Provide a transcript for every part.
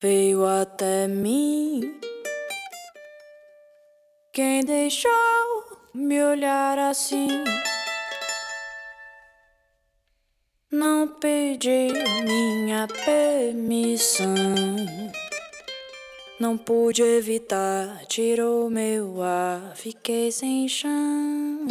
veio até mim. Quem deixou me olhar assim? Não pedi minha permissão. Não pude evitar, tirou meu ar, fiquei sem chão.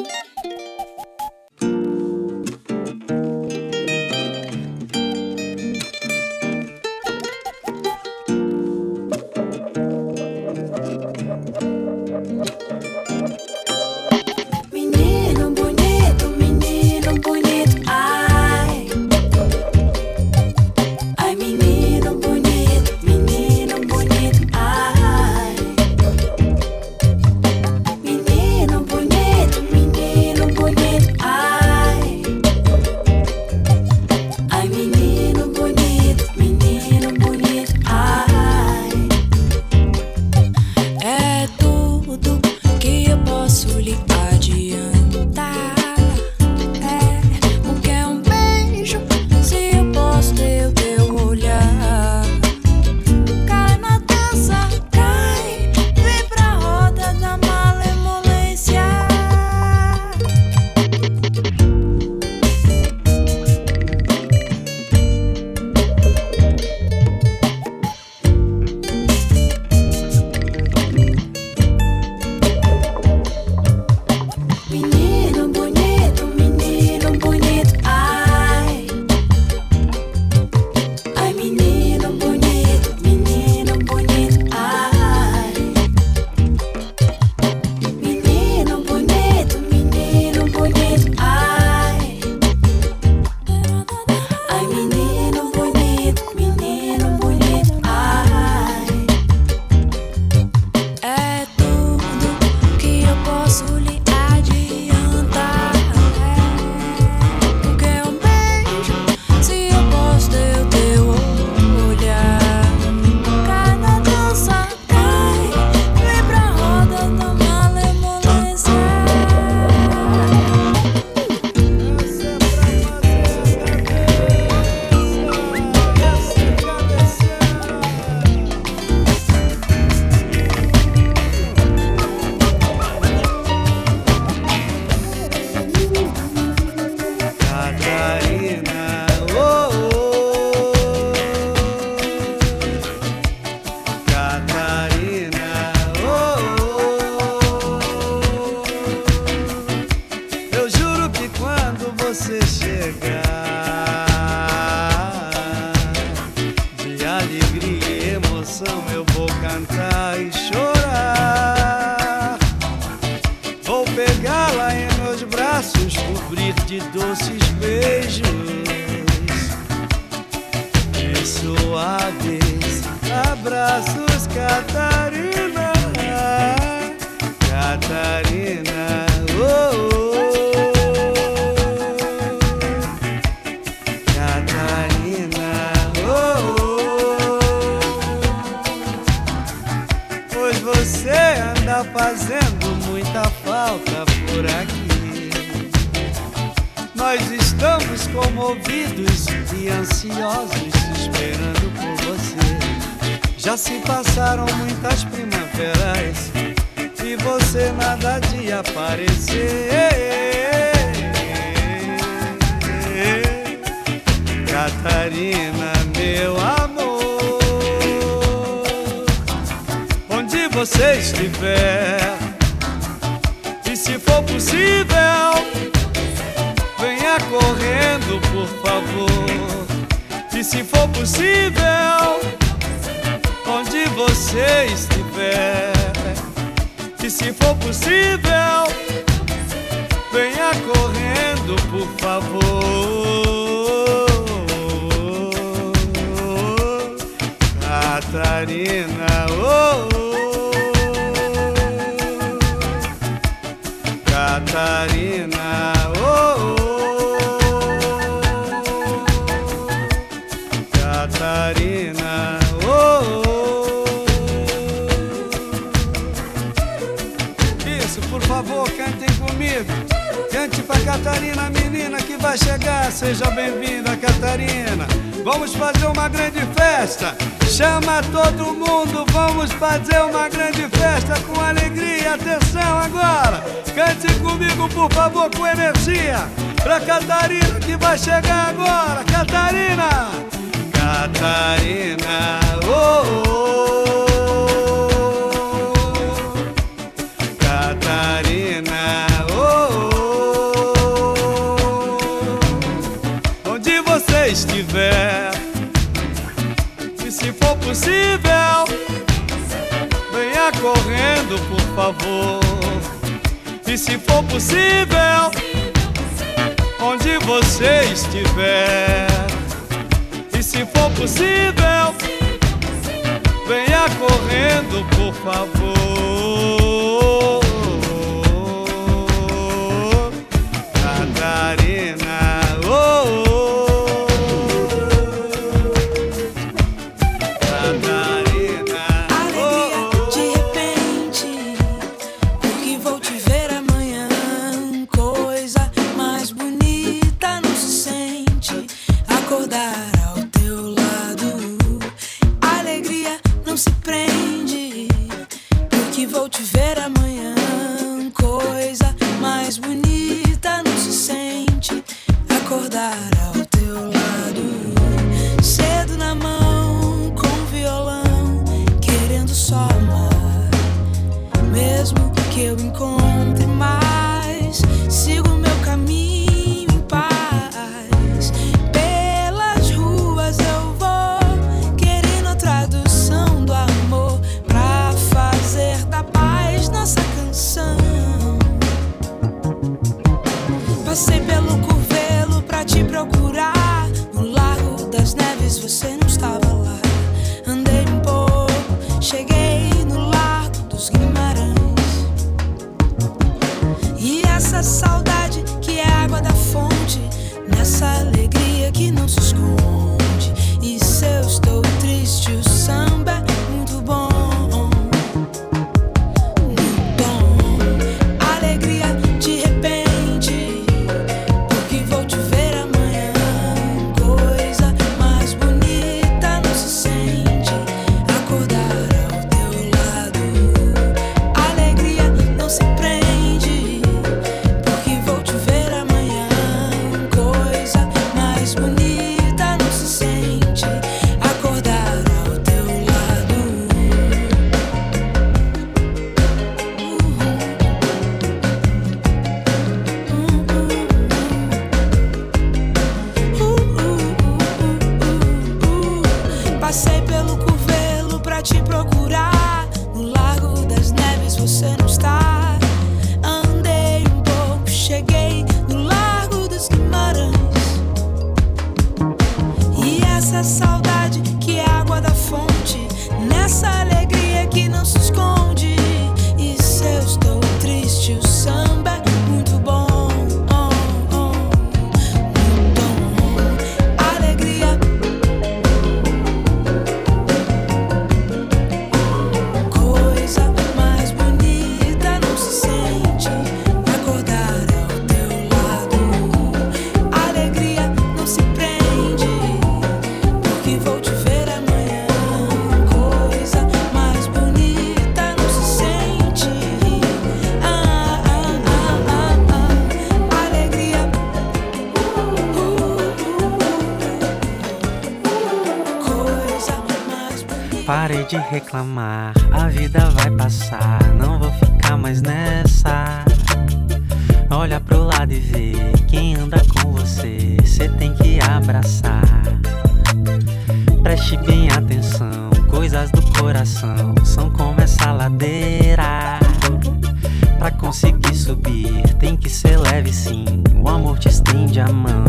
Já se passaram muitas primaveras e você nada de aparecer. Catarina, meu amor, onde você estiver, e se for possível, venha correndo, por favor. E se for possível, onde você estiver. E se for possível, venha correndo, por favor. Catarina, oh, oh. oh. Catarina. vai chegar, seja bem-vinda, Catarina. Vamos fazer uma grande festa. Chama todo mundo, vamos fazer uma grande festa com alegria. Atenção agora, cante comigo, por favor, com energia. Pra Catarina que vai chegar agora. Catarina! Catarina, oh, oh. oh. Possível, venha correndo, por favor. E se for possível, onde você estiver. E se for possível, venha correndo, por favor. Catarina, de reclamar, a vida vai passar, não vou ficar mais nessa. Olha pro lado e vê quem anda com você, cê tem que abraçar. Preste bem atenção, coisas do coração são como essa ladeira. Pra conseguir subir, tem que ser leve sim, o amor te estende a mão.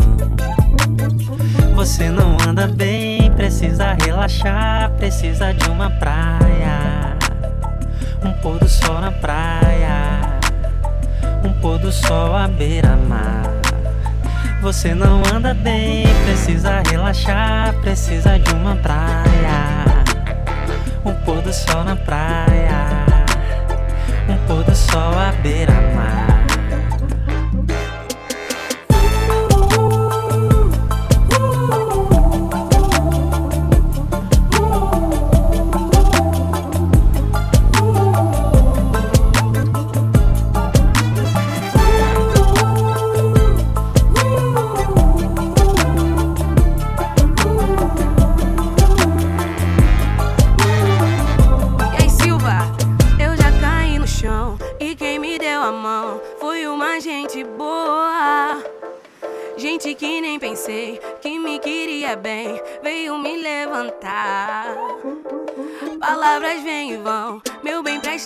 Você não anda bem, precisa relaxar, precisa de uma praia. Um pôr do sol na praia, um pôr do sol à beira-mar. Você não anda bem, precisa relaxar, precisa de uma praia. Um pôr do sol na praia, um pôr do sol à beira-mar.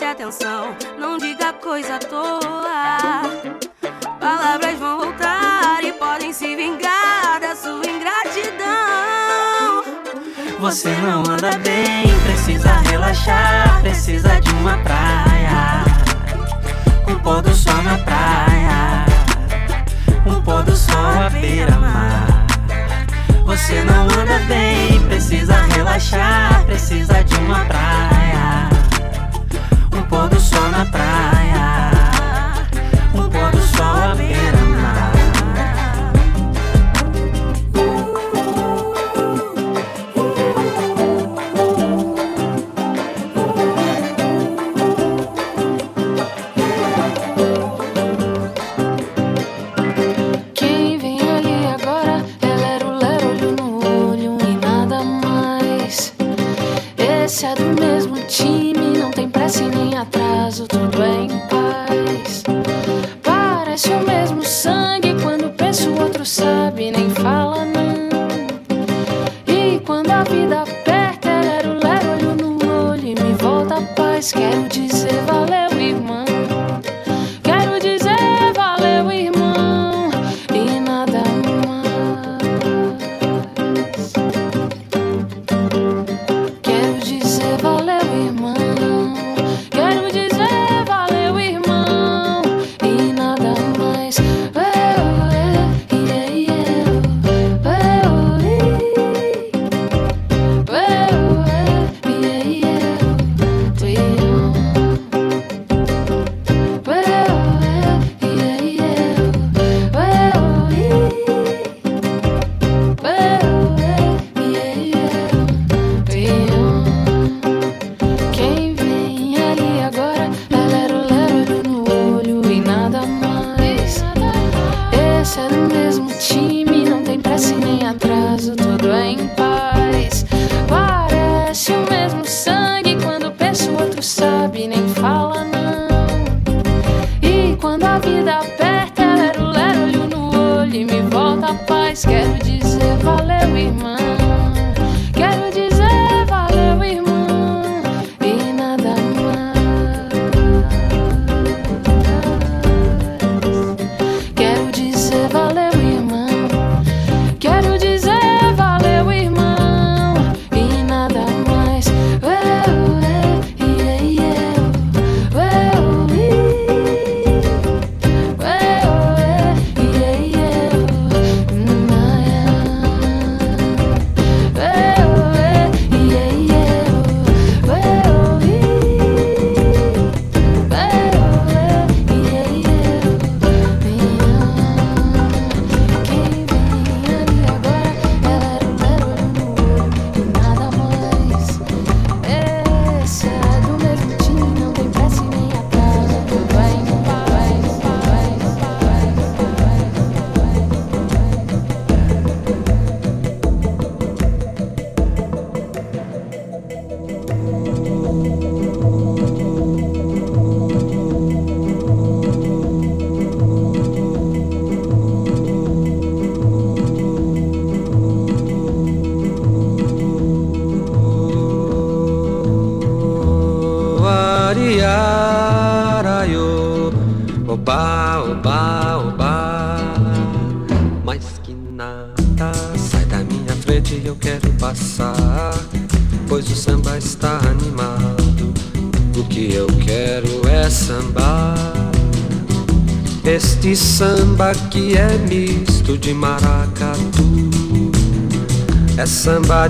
preste atenção, não diga coisa à toa. Palavras vão voltar e podem se vingar da sua ingratidão. Você não anda bem, precisa relaxar, precisa de uma praia. Um pôr do sol na praia, um pôr do sol à beira-mar. Você não anda bem, precisa relaxar, precisa de uma praia pôr do sol na praia. Um pôr do sol à beira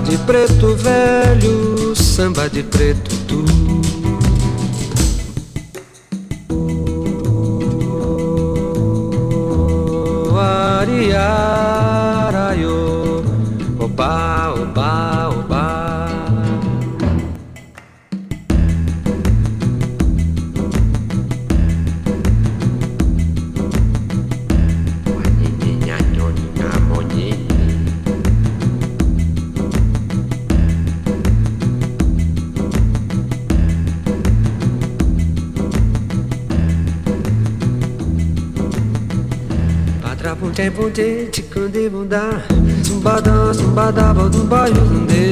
de preto velho, samba de preto tu. Ariaraiô, opa. te chikun de bunda Sumba da sumba da ba dumba yuzunde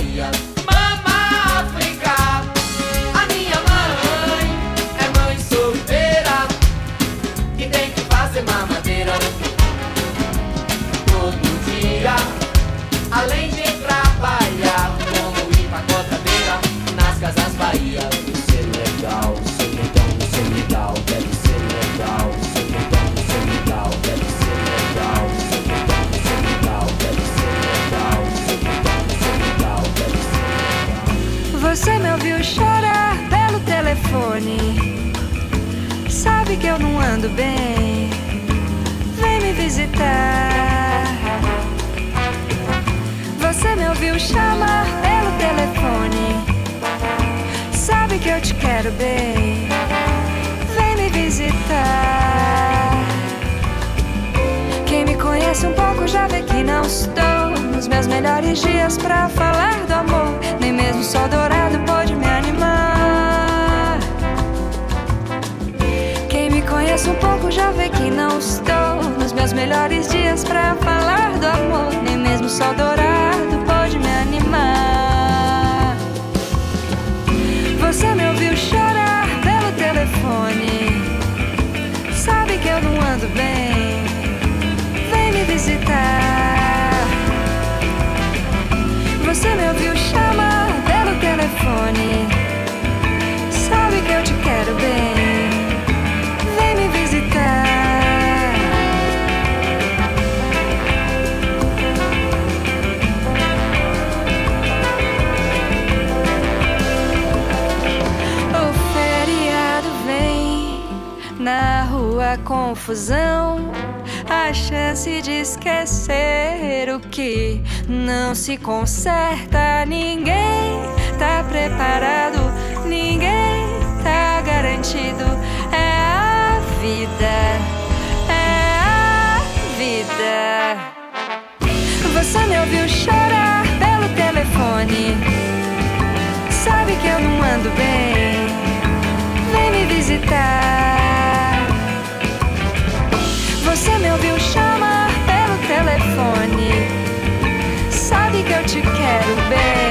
fire. Me ouviu chorar pelo telefone. Sabe que eu não ando bem. Vem me visitar. Você me ouviu chamar pelo telefone. Sabe que eu te quero bem. Vem me visitar. Quem me conhece um pouco já vê que não estou nos meus melhores dias pra falar do amor. Nem mesmo sol dourado pode já vê que não estou nos meus melhores dias pra falar do amor. Nem mesmo o sol dourado pode me animar. Você me ouviu chorar pelo telefone. Sabe que eu não ando bem. Vem me visitar. Você me ouviu chamar pelo telefone. Na rua confusão. A chance de esquecer o que não se conserta. Ninguém tá preparado, ninguém tá garantido. É a vida, é a vida. Você me ouviu chorar pelo telefone. Sabe que eu não ando bem. Vem me visitar. Você me ouviu chamar pelo telefone. Sabe que eu te quero bem.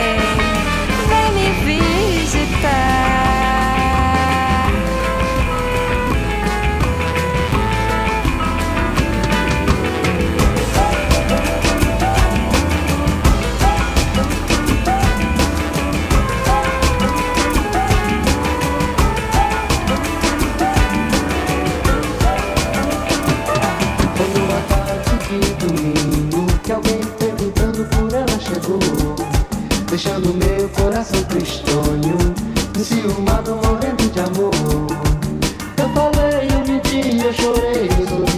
Deixando meu coração tristonho Enciumado, morrendo de amor. Eu falei, eu menti, eu chorei, eu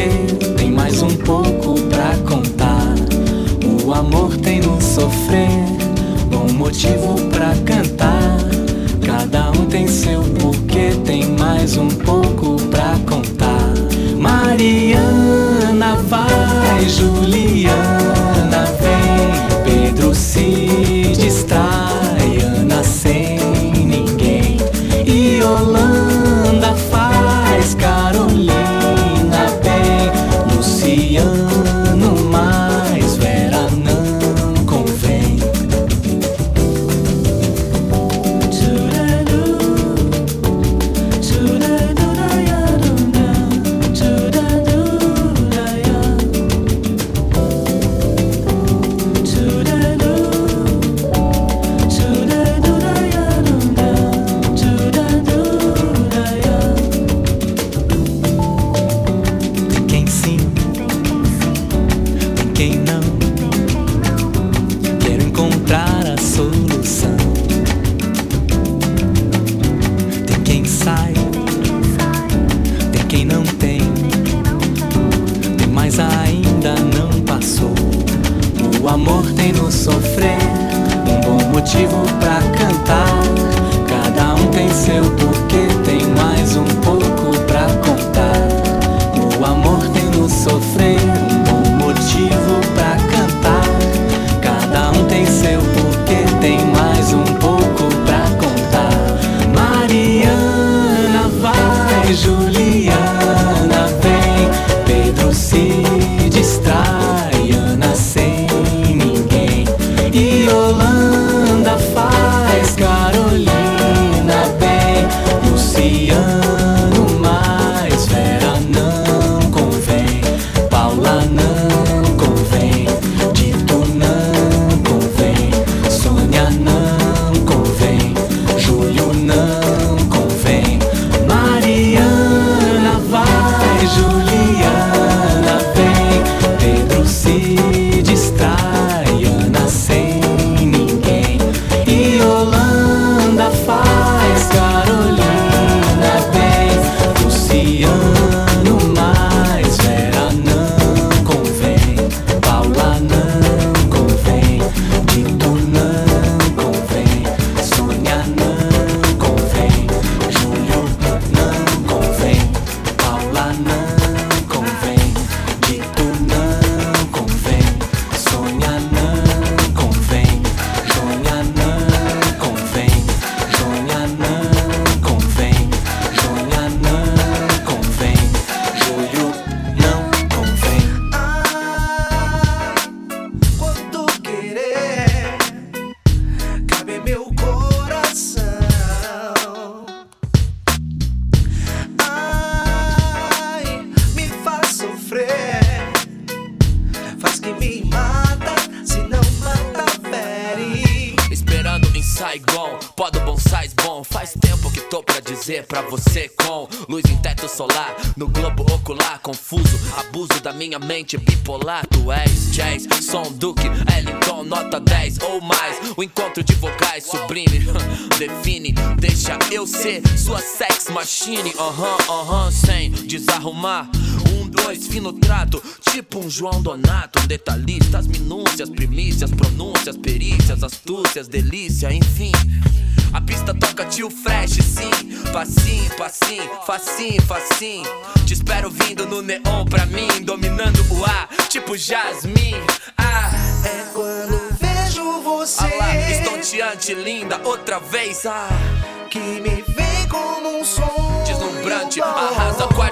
mais Um dois, fino trato, tipo um João Donato, um detalhista, as minúcias, primícias, pronúncias, perícias, astúcias, delícia, enfim. A pista toca tio fresh, sim. Facinho, facinho, facinho, facinho. Te espero vindo no neon pra mim, dominando o ar, tipo Jasmine. Ah, é quando vejo você. Ah lá, estonteante, linda, outra vez. Ah, que me vem como um som. Deslumbrante, arrasa com a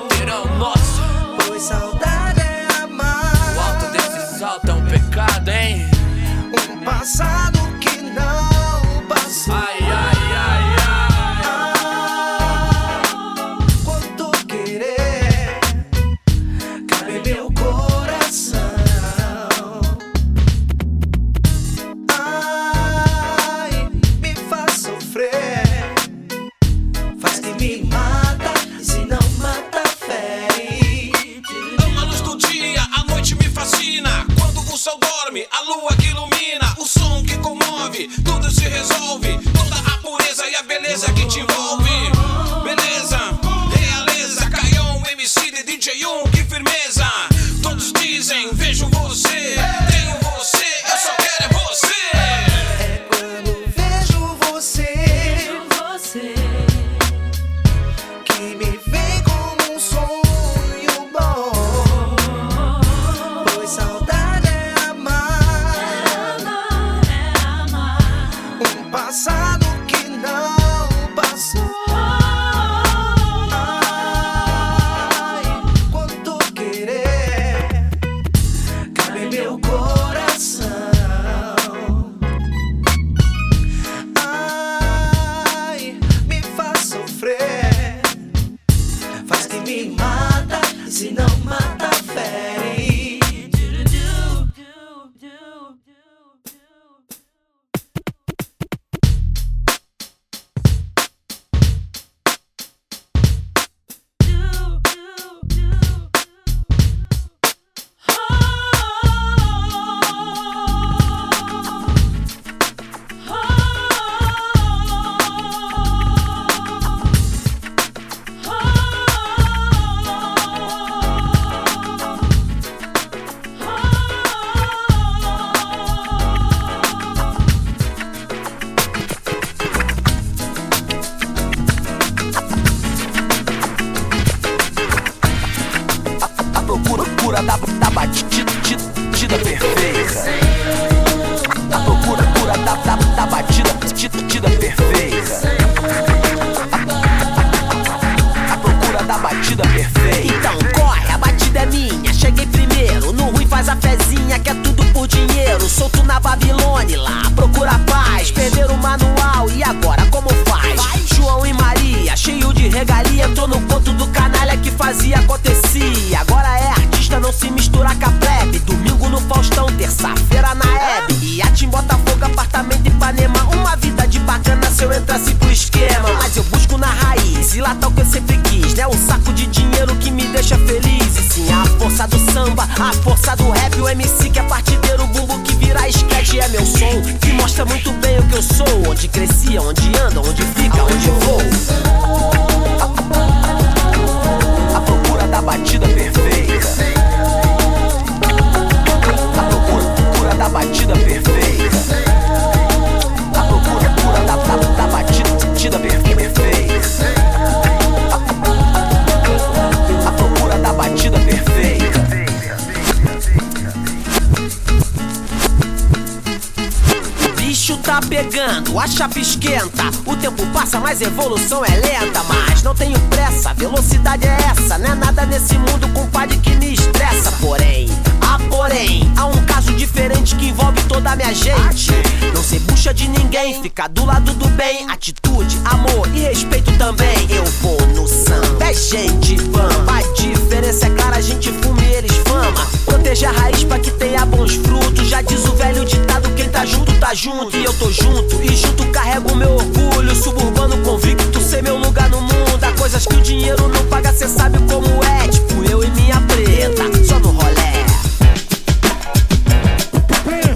chapa esquenta. O tempo passa, mas evolução é lenta. Mas não tenho pressa, velocidade é essa. Não é nada nesse mundo, compadre, que me estressa. Porém, ah, porém, há um caso diferente que envolve toda a minha gente. Não se bucha de ninguém, fica do lado do bem. Atitude, amor e respeito também. Eu vou no samba, é gente, fã, A diferença é clara, a gente fume eles fama. Proteja a raiz pra que tenha bons frutos. Já diz o velho ditado: quem tá junto, tá junto. E eu tô junto, e junto carrego meu orgulho. Suburbano convicto, sei meu lugar no mundo. Há coisas que o dinheiro não paga, cê sabe como é. Tipo eu e minha preta, só no rolé.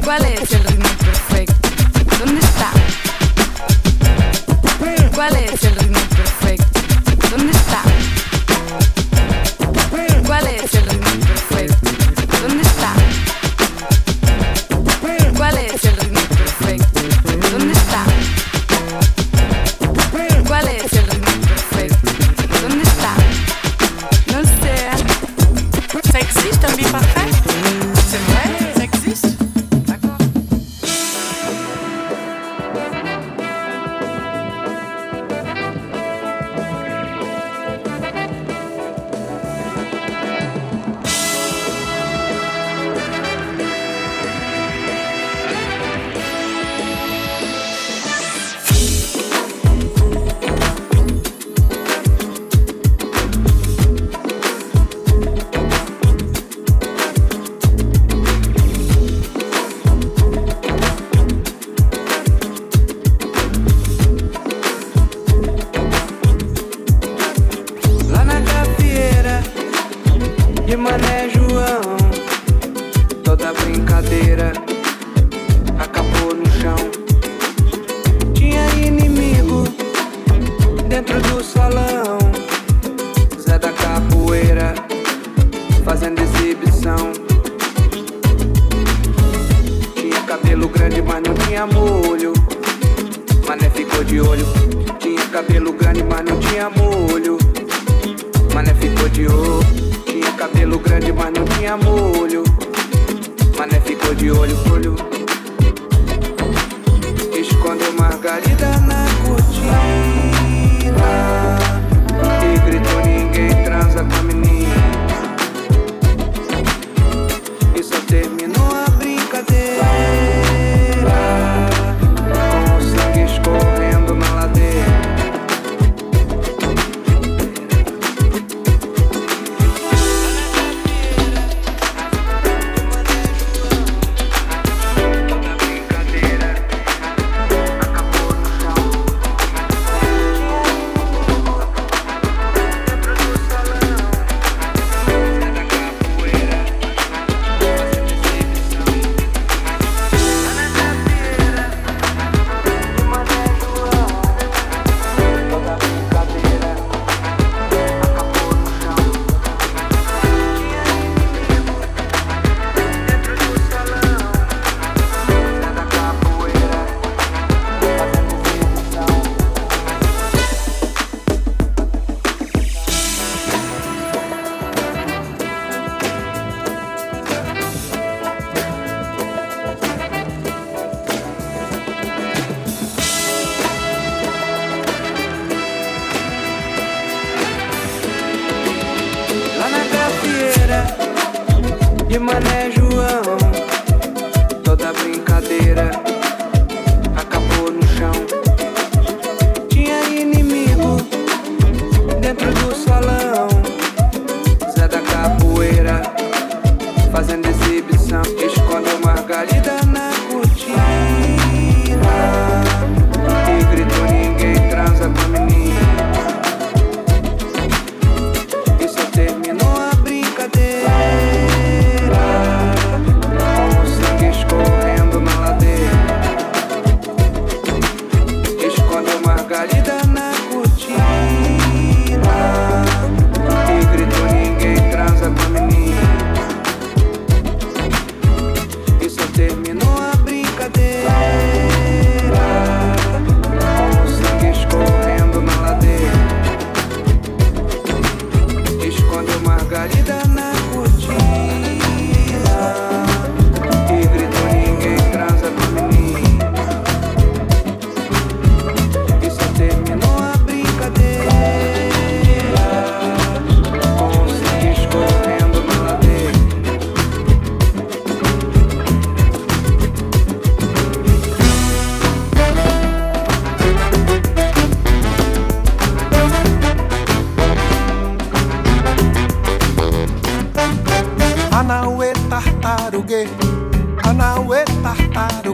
Qual é esse ritmo perfeito? Onde está? Qual é esse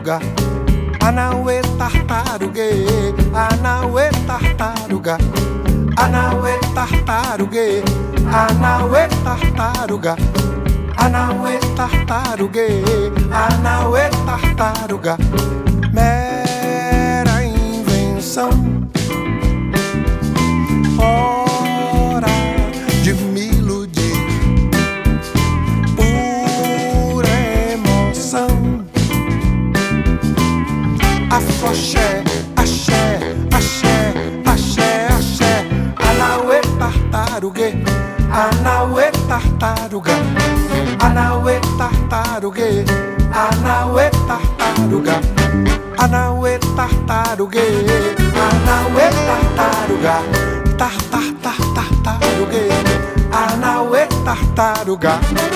tartaruga, Anauê tartarugue, Anauê tartaruga, Anauê tartarugue, Anauê tartaruga, Anauê tartarugue, Anauê tartaruga, mera invenção tartaruguei. Anauê tartaruga, tartar tartar tartaruguei. Anauê tartaruga.